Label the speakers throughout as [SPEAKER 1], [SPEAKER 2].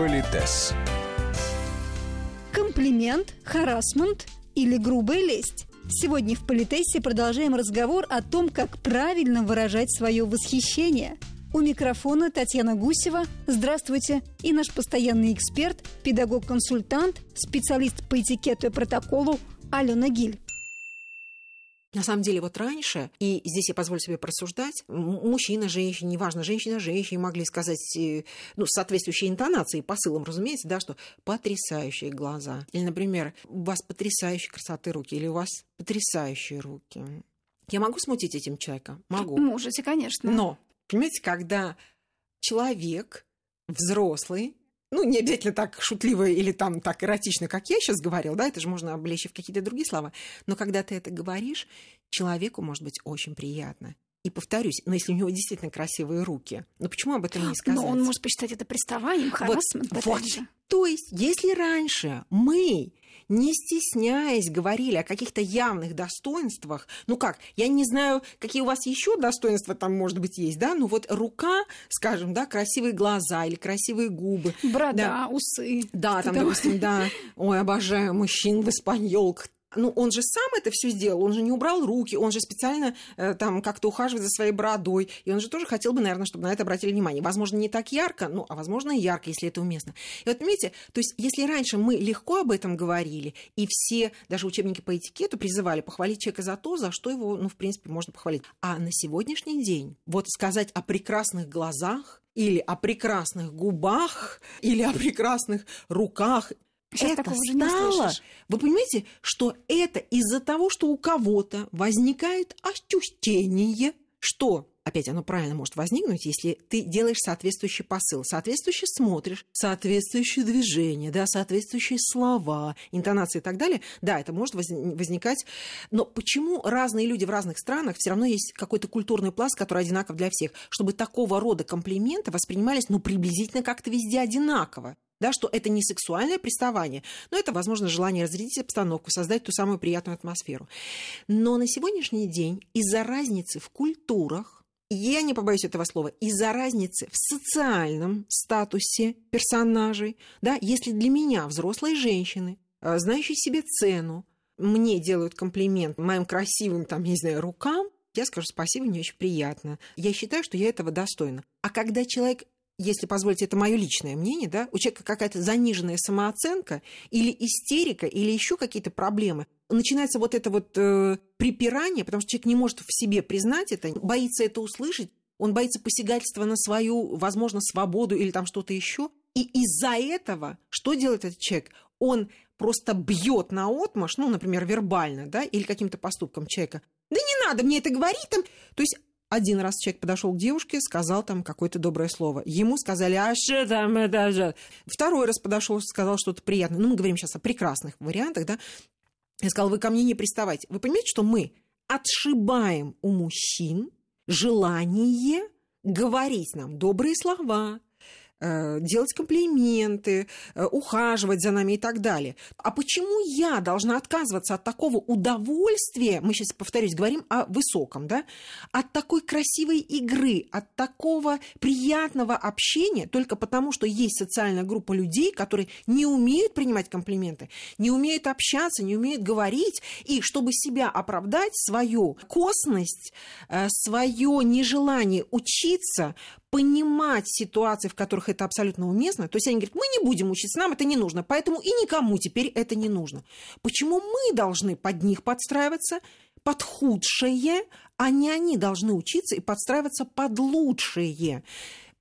[SPEAKER 1] Политес.
[SPEAKER 2] Комплимент, харасмент или грубая лесть. Сегодня в Политесе продолжаем разговор о том, как правильно выражать свое восхищение. У микрофона Татьяна Гусева. Здравствуйте. И наш постоянный эксперт, педагог-консультант, специалист по этикету и протоколу Алена Гиль.
[SPEAKER 3] На самом деле, вот раньше, и здесь я позволю себе просуждать, мужчина, женщина, неважно, женщина, женщине могли сказать, э, ну, с соответствующей интонацией, посылом, разумеется, да, что потрясающие глаза. Или, например, у вас потрясающие красоты руки, или у вас потрясающие руки. Я могу смутить этим человека? Могу.
[SPEAKER 2] Можете, конечно.
[SPEAKER 3] Но, понимаете, когда человек взрослый, ну, не обязательно так шутливо или там так эротично, как я сейчас говорил, да, это же можно облечь в какие-то другие слова. Но когда ты это говоришь, человеку может быть очень приятно. И повторюсь, но если у него действительно красивые руки, ну почему об этом не сказать?
[SPEAKER 2] Но он может посчитать это приставанием, харасмент.
[SPEAKER 3] Вот, вот. То есть, если раньше мы не стесняясь, говорили о каких-то явных достоинствах. Ну как, я не знаю, какие у вас еще достоинства там, может быть, есть, да, ну вот рука, скажем, да, красивые глаза или красивые губы.
[SPEAKER 2] Борода, да. усы.
[SPEAKER 3] Да, там, допустим, да, ой, обожаю мужчин в испаньолках, ну, он же сам это все сделал, он же не убрал руки, он же специально э, там как-то ухаживает за своей бородой, и он же тоже хотел бы, наверное, чтобы на это обратили внимание. Возможно, не так ярко, ну, а возможно, и ярко, если это уместно. И вот, понимаете, то есть, если раньше мы легко об этом говорили, и все, даже учебники по этикету призывали похвалить человека за то, за что его, ну, в принципе, можно похвалить. А на сегодняшний день вот сказать о прекрасных глазах, или о прекрасных губах, или о прекрасных руках,
[SPEAKER 2] Сейчас это уже стало.
[SPEAKER 3] Вы понимаете, что это из-за того, что у кого-то возникает ощущение, что опять оно правильно может возникнуть, если ты делаешь соответствующий посыл, соответствующе смотришь, соответствующие движения, да, соответствующие слова, интонации и так далее. Да, это может возникать. Но почему разные люди в разных странах все равно есть какой-то культурный пласт, который одинаков для всех, чтобы такого рода комплименты воспринимались, ну, приблизительно как-то везде одинаково да, что это не сексуальное приставание, но это, возможно, желание разрядить обстановку, создать ту самую приятную атмосферу. Но на сегодняшний день из-за разницы в культурах, я не побоюсь этого слова, из-за разницы в социальном статусе персонажей, да, если для меня взрослые женщины, э, знающие себе цену, мне делают комплимент моим красивым, там, не знаю, рукам, я скажу спасибо, мне очень приятно. Я считаю, что я этого достойна. А когда человек если позволите, это мое личное мнение, да, у человека какая-то заниженная самооценка или истерика, или еще какие-то проблемы, начинается вот это вот э, припирание, потому что человек не может в себе признать это, боится это услышать, он боится посягательства на свою, возможно, свободу или там что-то еще. И из-за этого что делает этот человек? Он просто бьет на отмаш, ну, например, вербально, да, или каким-то поступком человека. Да не надо мне это говорить там. То есть один раз человек подошел к девушке, сказал там какое-то доброе слово. Ему сказали, а что там это же? Второй раз подошел, сказал что-то приятное. Ну, мы говорим сейчас о прекрасных вариантах, да. Я сказал, вы ко мне не приставайте. Вы понимаете, что мы отшибаем у мужчин желание говорить нам добрые слова, делать комплименты, э, ухаживать за нами и так далее. А почему я должна отказываться от такого удовольствия, мы сейчас, повторюсь, говорим о высоком, да, от такой красивой игры, от такого приятного общения, только потому, что есть социальная группа людей, которые не умеют принимать комплименты, не умеют общаться, не умеют говорить, и чтобы себя оправдать, свою косность, э, свое нежелание учиться, понимать ситуации, в которых это абсолютно уместно. То есть они говорят, мы не будем учиться, нам это не нужно, поэтому и никому теперь это не нужно. Почему мы должны под них подстраиваться, под худшее, а не они должны учиться и подстраиваться под лучшее?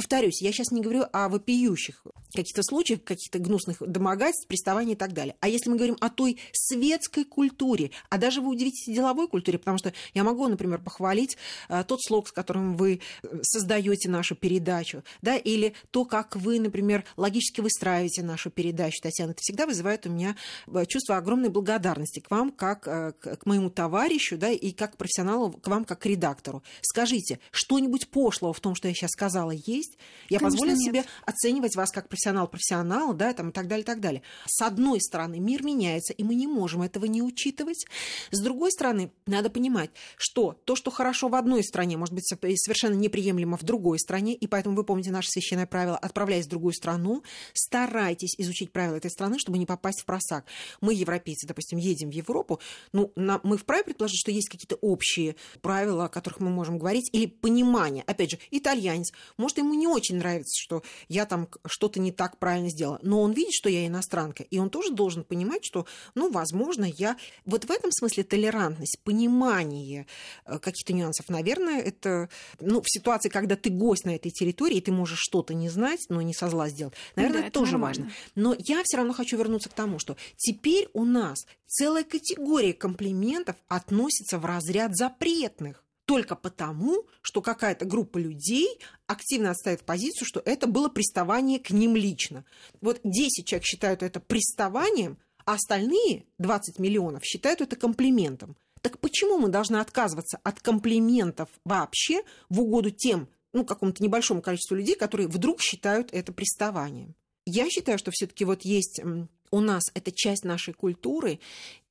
[SPEAKER 3] Повторюсь, я сейчас не говорю о вопиющих каких-то случаях, каких-то гнусных домогательств, приставаний и так далее. А если мы говорим о той светской культуре, а даже вы удивитесь деловой культуре, потому что я могу, например, похвалить э, тот слог, с которым вы э, создаете нашу передачу, да, или то, как вы, например, логически выстраиваете нашу передачу, Татьяна, это всегда вызывает у меня э, чувство огромной благодарности к вам, как к моему товарищу, да, и как профессионалу, к вам, как к редактору. Скажите, что-нибудь пошлого в том, что я сейчас сказала, есть? Есть. Я
[SPEAKER 2] Конечно,
[SPEAKER 3] позволила
[SPEAKER 2] нет.
[SPEAKER 3] себе оценивать вас как профессионал-профессионал, да, там, и так далее, и так далее. С одной стороны, мир меняется, и мы не можем этого не учитывать. С другой стороны, надо понимать, что то, что хорошо в одной стране, может быть совершенно неприемлемо в другой стране, и поэтому вы помните наше священное правило, отправляясь в другую страну, старайтесь изучить правила этой страны, чтобы не попасть в просак. Мы, европейцы, допустим, едем в Европу, ну, на, мы вправе предположить, что есть какие-то общие правила, о которых мы можем говорить, или понимание. Опять же, итальянец, может, ему не очень нравится, что я там что-то не так правильно сделала, но он видит, что я иностранка, и он тоже должен понимать, что, ну, возможно, я... Вот в этом смысле толерантность, понимание э, каких-то нюансов, наверное, это, ну, в ситуации, когда ты гость на этой территории, и ты можешь что-то не знать, но не со зла сделать, наверное,
[SPEAKER 2] Да,
[SPEAKER 3] это тоже
[SPEAKER 2] нормально.
[SPEAKER 3] важно. Но я все равно хочу вернуться к тому, что теперь у нас целая категория комплиментов относится в разряд запретных. Только потому, что какая-то группа людей активно отставит позицию, что это было приставание к ним лично. Вот 10 человек считают это приставанием, а остальные 20 миллионов считают это комплиментом. Так почему мы должны отказываться от комплиментов вообще в угоду тем, ну, какому-то небольшому количеству людей, которые вдруг считают это приставанием? Я считаю, что все-таки вот есть у нас это часть нашей культуры,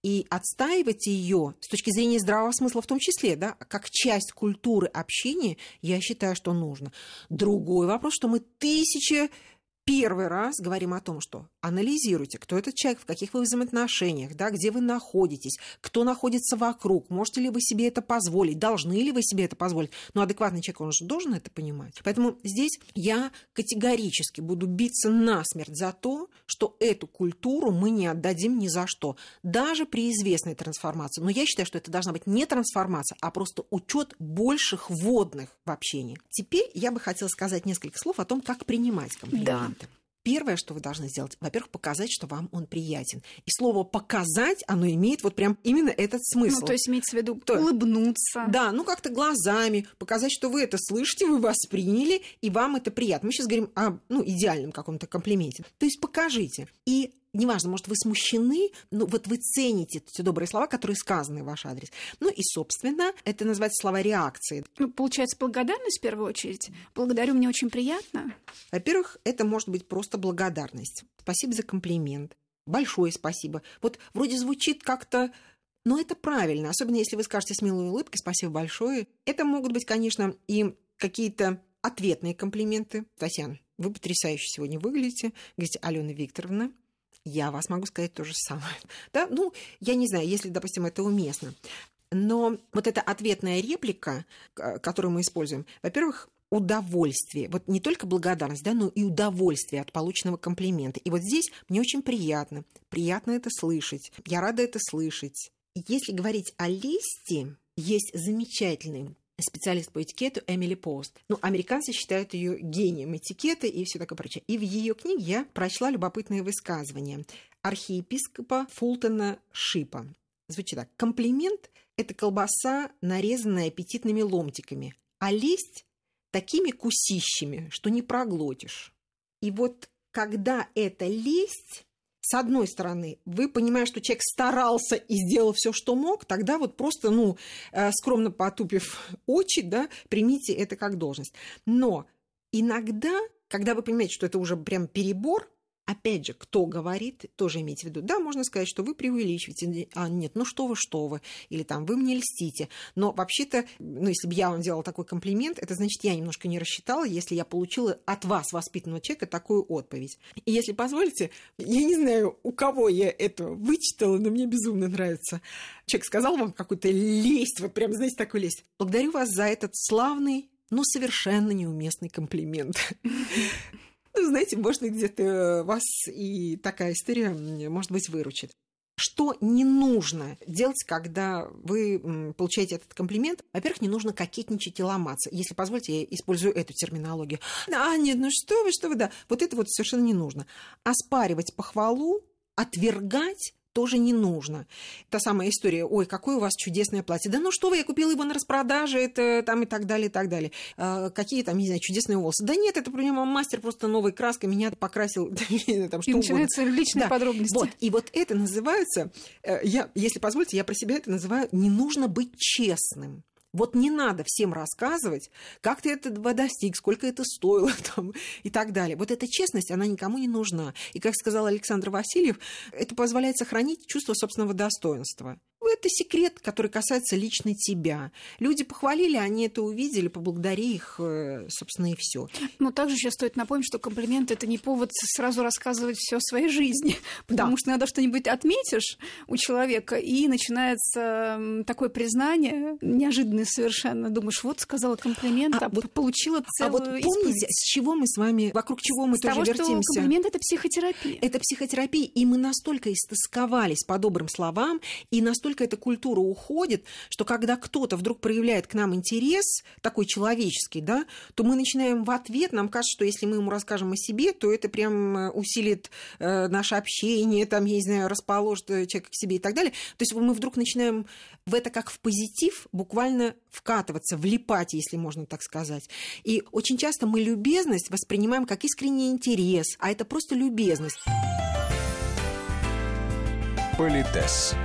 [SPEAKER 3] и отстаивать ее с точки зрения здравого смысла в том числе, да, как часть культуры общения, я считаю, что нужно. Другой вопрос, что мы тысячи первый раз говорим о том, что анализируйте, кто этот человек, в каких вы взаимоотношениях, да, где вы находитесь, кто находится вокруг, можете ли вы себе это позволить, должны ли вы себе это позволить. Но адекватный человек, он же должен это понимать. Поэтому здесь я категорически буду биться насмерть за то, что эту культуру мы не отдадим ни за что, даже при известной трансформации. Но я считаю, что это должна быть не трансформация, а просто учет больших водных в общении. Теперь я бы хотела сказать несколько слов о том, как принимать комплименты. Первое, что вы должны сделать, во-первых, показать, что вам он приятен. И слово «показать», оно имеет вот прям именно этот смысл.
[SPEAKER 2] Ну, то есть имеется в виду
[SPEAKER 3] То-
[SPEAKER 2] улыбнуться.
[SPEAKER 3] Да, ну как-то глазами показать, что вы это слышите, вы восприняли, и вам это приятно. Мы сейчас говорим о ну, идеальном каком-то комплименте. То есть покажите. И неважно, может, вы смущены, но вот вы цените те добрые слова, которые сказаны в ваш адрес. Ну и, собственно, это называется слова реакции.
[SPEAKER 2] Ну, получается, благодарность в первую очередь. Благодарю, мне очень приятно.
[SPEAKER 3] Во-первых, это может быть просто благодарность. Спасибо за комплимент. Большое спасибо. Вот вроде звучит как-то но это правильно, особенно если вы скажете с милой улыбкой «спасибо большое». Это могут быть, конечно, и какие-то ответные комплименты. Татьяна, вы потрясающе сегодня выглядите. Говорите, Алена Викторовна, я вас могу сказать то же самое. Да? Ну, я не знаю, если, допустим, это уместно. Но вот эта ответная реплика, которую мы используем, во-первых, удовольствие, вот не только благодарность, да, но и удовольствие от полученного комплимента. И вот здесь мне очень приятно, приятно это слышать, я рада это слышать. Если говорить о лести, есть замечательный специалист по этикету Эмили Пост. Ну, американцы считают ее гением этикета и все такое прочее. И в ее книге я прочла любопытное высказывание архиепископа Фултона Шипа. Звучит так. Комплимент – это колбаса, нарезанная аппетитными ломтиками, а лесть – такими кусищами, что не проглотишь. И вот когда это лесть, с одной стороны, вы понимаете, что человек старался и сделал все, что мог, тогда вот просто, ну, э, скромно потупив очи, да, примите это как должность. Но иногда, когда вы понимаете, что это уже прям перебор, опять же, кто говорит, тоже имейте в виду. Да, можно сказать, что вы преувеличиваете, а нет, ну что вы, что вы, или там вы мне льстите. Но вообще-то, ну, если бы я вам делала такой комплимент, это значит, я немножко не рассчитала, если я получила от вас, воспитанного человека, такую отповедь. И если позволите, я не знаю, у кого я это вычитала, но мне безумно нравится. Человек сказал вам какую-то лесть, вот прям, знаете, такую лесть. Благодарю вас за этот славный, но совершенно неуместный комплимент. Ну, знаете, может быть, где-то вас и такая история, может быть, выручит. Что не нужно делать, когда вы получаете этот комплимент? Во-первых, не нужно кокетничать и ломаться. Если позволите, я использую эту терминологию. А, нет, ну что вы, что вы, да. Вот это вот совершенно не нужно. Оспаривать похвалу, отвергать тоже не нужно. Та самая история, ой, какое у вас чудесное платье. Да ну что вы, я купила его на распродаже, это там и так далее, и так далее. А, какие там, не знаю, чудесные волосы. Да нет, это прямо мастер просто новой краской меня покрасил, там, что
[SPEAKER 2] И
[SPEAKER 3] угодно.
[SPEAKER 2] начинаются личные
[SPEAKER 3] Да,
[SPEAKER 2] подробности.
[SPEAKER 3] Вот, и вот это называется, э, я, если позволите, я про себя это называю, не нужно быть честным. Вот не надо всем рассказывать, как ты этого достиг, сколько это стоило там, и так далее. Вот эта честность, она никому не нужна. И, как сказал Александр Васильев, это позволяет сохранить чувство собственного достоинства это секрет, который касается лично тебя. Люди похвалили, они это увидели, поблагодари их, э, собственно, и все.
[SPEAKER 2] Но также сейчас стоит напомнить, что комплимент это не повод сразу рассказывать все о своей жизни, потому да. что иногда что-нибудь отметишь у человека, и начинается такое признание, неожиданное совершенно. Думаешь, вот сказала комплимент, а, а вот, получила целую
[SPEAKER 3] А вот помните, с чего мы с вами, вокруг чего мы с тоже того, вертимся?
[SPEAKER 2] Что комплимент это психотерапия.
[SPEAKER 3] Это психотерапия, и мы настолько истосковались по добрым словам, и настолько настолько эта культура уходит, что когда кто-то вдруг проявляет к нам интерес, такой человеческий, да, то мы начинаем в ответ, нам кажется, что если мы ему расскажем о себе, то это прям э, усилит э, наше общение, там, я не знаю, расположит э, человека к себе и так далее. То есть мы вдруг начинаем в это как в позитив буквально вкатываться, влипать, если можно так сказать. И очень часто мы любезность воспринимаем как искренний интерес, а это просто любезность.
[SPEAKER 1] Политес.